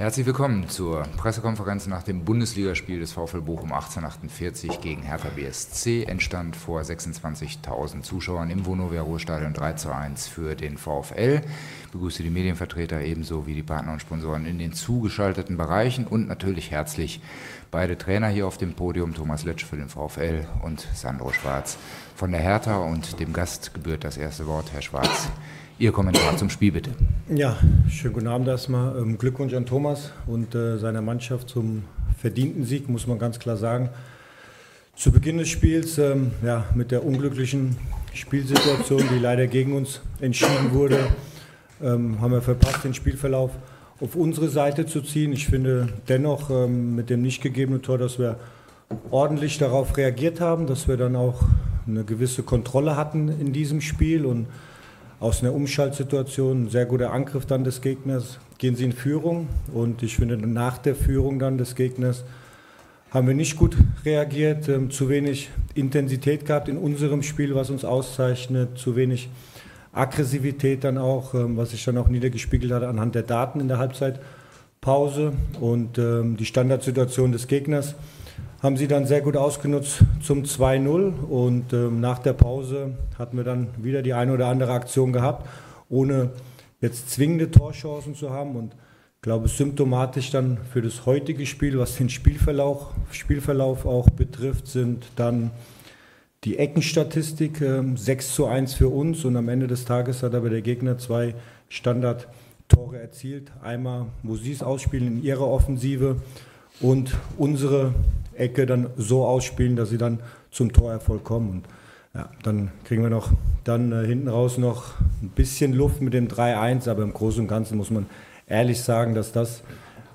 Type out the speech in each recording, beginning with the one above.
Herzlich willkommen zur Pressekonferenz nach dem Bundesligaspiel des VfL Bochum 1848 gegen Hertha BSC. Entstand vor 26.000 Zuschauern im Vonovia Ruhestadion 3 zu 1 für den VfL. Ich begrüße die Medienvertreter ebenso wie die Partner und Sponsoren in den zugeschalteten Bereichen und natürlich herzlich beide Trainer hier auf dem Podium, Thomas Letsch für den VfL und Sandro Schwarz von der Hertha. Und dem Gast gebührt das erste Wort, Herr Schwarz. Ihr Kommentar zum Spiel bitte. Ja, schönen guten Abend erstmal. Ähm, Glückwunsch an Thomas und äh, seiner Mannschaft zum verdienten Sieg, muss man ganz klar sagen. Zu Beginn des Spiels, ähm, ja, mit der unglücklichen Spielsituation, die leider gegen uns entschieden wurde, ähm, haben wir verpasst, den Spielverlauf auf unsere Seite zu ziehen. Ich finde dennoch ähm, mit dem nicht gegebenen Tor, dass wir ordentlich darauf reagiert haben, dass wir dann auch eine gewisse Kontrolle hatten in diesem Spiel und aus einer Umschaltsituation, ein sehr guter Angriff dann des Gegners, gehen sie in Führung. Und ich finde, nach der Führung dann des Gegners haben wir nicht gut reagiert, ähm, zu wenig Intensität gehabt in unserem Spiel, was uns auszeichnet, zu wenig Aggressivität dann auch, ähm, was sich dann auch niedergespiegelt hat anhand der Daten in der Halbzeitpause und ähm, die Standardsituation des Gegners haben sie dann sehr gut ausgenutzt zum 2-0 und ähm, nach der Pause hatten wir dann wieder die eine oder andere Aktion gehabt, ohne jetzt zwingende Torchancen zu haben. Und ich glaube symptomatisch dann für das heutige Spiel, was den Spielverlauf, Spielverlauf auch betrifft, sind dann die Eckenstatistik äh, 6 zu 1 für uns. Und am Ende des Tages hat aber der Gegner zwei Standardtore erzielt. Einmal, wo sie es ausspielen in ihrer Offensive und unsere Ecke dann so ausspielen, dass sie dann zum Torerfolg kommen. Und ja, dann kriegen wir noch dann äh, hinten raus noch ein bisschen Luft mit dem 3-1, aber im Großen und Ganzen muss man ehrlich sagen, dass das,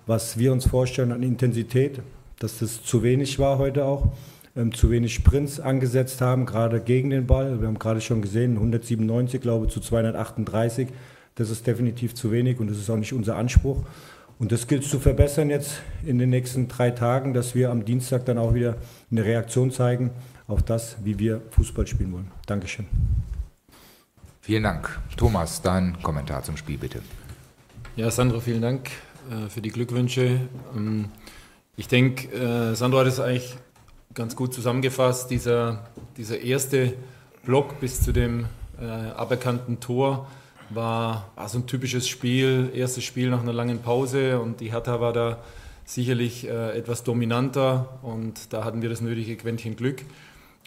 was wir uns vorstellen an Intensität, dass das zu wenig war heute auch, ähm, zu wenig Sprints angesetzt haben, gerade gegen den Ball. Wir haben gerade schon gesehen, 197, glaube zu 238. Das ist definitiv zu wenig und das ist auch nicht unser Anspruch. Und das gilt zu verbessern jetzt in den nächsten drei Tagen, dass wir am Dienstag dann auch wieder eine Reaktion zeigen auf das, wie wir Fußball spielen wollen. Dankeschön. Vielen Dank. Thomas, dein Kommentar zum Spiel bitte. Ja, Sandro, vielen Dank äh, für die Glückwünsche. Ähm, ich denke, äh, Sandro hat es eigentlich ganz gut zusammengefasst. Dieser, dieser erste Block bis zu dem äh, aberkannten Tor war, war so ein typisches Spiel, erstes Spiel nach einer langen Pause und die Hertha war da sicherlich äh, etwas dominanter und da hatten wir das nötige Quäntchen Glück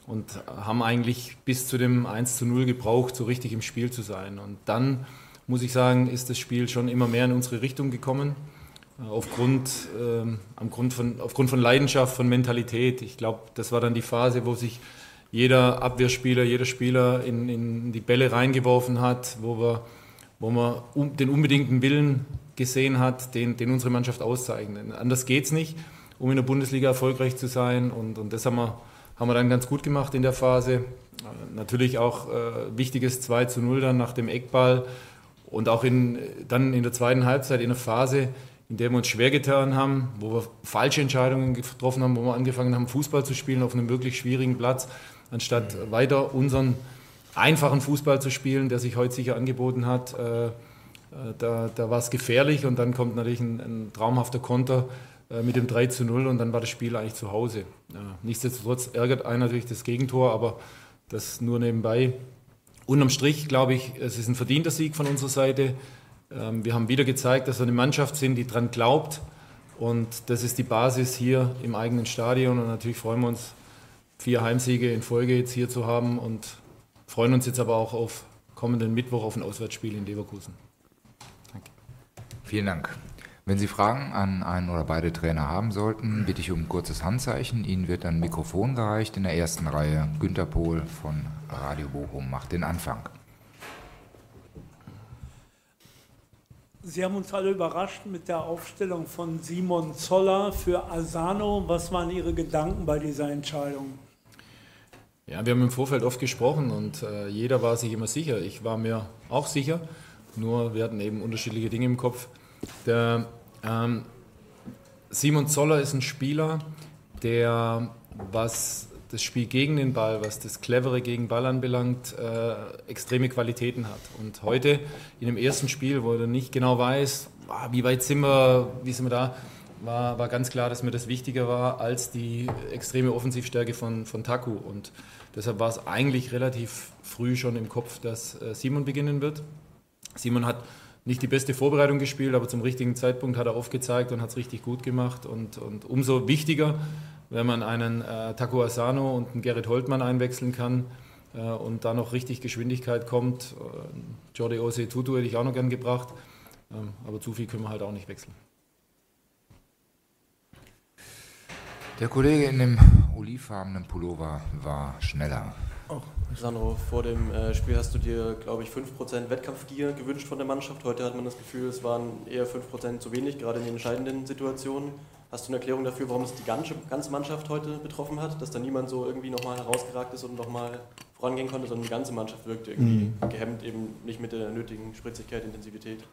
und haben eigentlich bis zu dem 1 zu 0 gebraucht, so richtig im Spiel zu sein. Und dann, muss ich sagen, ist das Spiel schon immer mehr in unsere Richtung gekommen, äh, aufgrund, äh, Grund von, aufgrund von Leidenschaft, von Mentalität. Ich glaube, das war dann die Phase, wo sich jeder Abwehrspieler, jeder Spieler in, in die Bälle reingeworfen hat, wo, wir, wo man den unbedingten Willen gesehen hat, den, den unsere Mannschaft auszeichnet. Anders geht es nicht, um in der Bundesliga erfolgreich zu sein. Und, und das haben wir, haben wir dann ganz gut gemacht in der Phase. Äh, natürlich auch äh, wichtiges 2 zu 0 dann nach dem Eckball. Und auch in, dann in der zweiten Halbzeit in der Phase, in der wir uns schwer getan haben, wo wir falsche Entscheidungen getroffen haben, wo wir angefangen haben, Fußball zu spielen auf einem wirklich schwierigen Platz anstatt weiter unseren einfachen Fußball zu spielen, der sich heute sicher angeboten hat. Äh, äh, da, da war es gefährlich und dann kommt natürlich ein, ein traumhafter Konter äh, mit dem 3 zu 0 und dann war das Spiel eigentlich zu Hause. Nichtsdestotrotz ärgert einen natürlich das Gegentor, aber das nur nebenbei. Unterm Strich glaube ich, es ist ein verdienter Sieg von unserer Seite. Ähm, wir haben wieder gezeigt, dass wir eine Mannschaft sind, die daran glaubt. Und das ist die Basis hier im eigenen Stadion. Und natürlich freuen wir uns vier Heimsiege in Folge jetzt hier zu haben und freuen uns jetzt aber auch auf kommenden Mittwoch auf ein Auswärtsspiel in Leverkusen. Danke. Vielen Dank. Wenn Sie Fragen an einen oder beide Trainer haben sollten, bitte ich um ein kurzes Handzeichen. Ihnen wird ein Mikrofon gereicht in der ersten Reihe. Günter Pohl von Radio Bochum macht den Anfang. Sie haben uns alle überrascht mit der Aufstellung von Simon Zoller für Asano. Was waren Ihre Gedanken bei dieser Entscheidung? Ja, wir haben im Vorfeld oft gesprochen und äh, jeder war sich immer sicher. Ich war mir auch sicher, nur wir hatten eben unterschiedliche Dinge im Kopf. Der ähm, Simon Zoller ist ein Spieler, der, was das Spiel gegen den Ball, was das Clevere gegen Ball anbelangt, äh, extreme Qualitäten hat. Und heute in dem ersten Spiel, wo er nicht genau weiß, ah, wie weit sind wir, wie sind wir da? War, war ganz klar, dass mir das wichtiger war als die extreme Offensivstärke von, von Taku. Und deshalb war es eigentlich relativ früh schon im Kopf, dass äh, Simon beginnen wird. Simon hat nicht die beste Vorbereitung gespielt, aber zum richtigen Zeitpunkt hat er aufgezeigt und hat es richtig gut gemacht. Und, und umso wichtiger, wenn man einen äh, Taco Asano und einen Gerrit Holtmann einwechseln kann äh, und da noch richtig Geschwindigkeit kommt. Äh, Jordi Ose Tutu hätte ich auch noch gern gebracht, ähm, aber zu viel können wir halt auch nicht wechseln. Der Kollege in dem olivfarbenen Pullover war schneller. Oh. Sandro, vor dem äh, Spiel hast du dir, glaube ich, 5% Wettkampfgier gewünscht von der Mannschaft. Heute hat man das Gefühl, es waren eher 5% zu wenig, gerade in den entscheidenden Situationen. Hast du eine Erklärung dafür, warum es die ganze, ganze Mannschaft heute betroffen hat? Dass da niemand so irgendwie nochmal herausgeragt ist und nochmal vorangehen konnte, sondern die ganze Mannschaft wirkte irgendwie mhm. gehemmt, eben nicht mit der nötigen Spritzigkeit, Intensivität.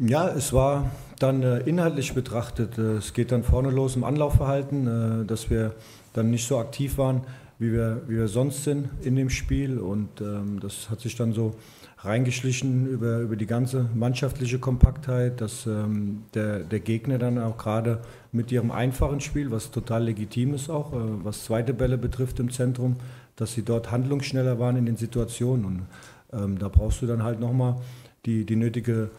Ja, es war dann äh, inhaltlich betrachtet. Äh, es geht dann vorne los im Anlaufverhalten, äh, dass wir dann nicht so aktiv waren, wie wir, wie wir sonst sind in dem Spiel. Und ähm, das hat sich dann so reingeschlichen über, über die ganze mannschaftliche Kompaktheit, dass ähm, der, der Gegner dann auch gerade mit ihrem einfachen Spiel, was total legitim ist auch, äh, was zweite Bälle betrifft im Zentrum, dass sie dort handlungsschneller waren in den Situationen. Und ähm, da brauchst du dann halt nochmal die, die nötige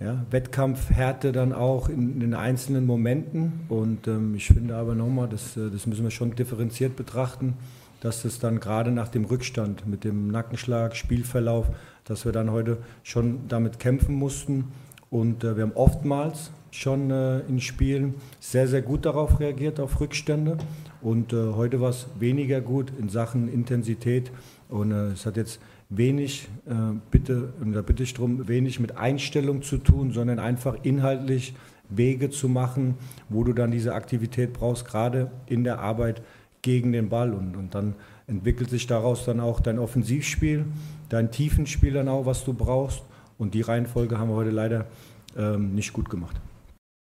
ja, Wettkampfhärte dann auch in, den einzelnen Momenten. Und ähm, ich finde aber nochmal, das, äh, das müssen wir schon differenziert betrachten, dass es dann gerade nach dem Rückstand mit dem Nackenschlag, Spielverlauf, dass wir dann heute schon damit kämpfen mussten. Und äh, wir haben oftmals schon äh, in Spielen sehr, sehr gut darauf reagiert, auf Rückstände. Und äh, heute war es weniger gut in Sachen Intensität. Und äh, es hat jetzt wenig, äh, bitte, da bitte ich darum, wenig mit Einstellung zu tun, sondern einfach inhaltlich Wege zu machen, wo du dann diese Aktivität brauchst, gerade in der Arbeit gegen den Ball. Und, und dann entwickelt sich daraus dann auch dein Offensivspiel, dein Tiefenspiel dann auch, was du brauchst. Und die Reihenfolge haben wir heute leider ähm, nicht gut gemacht.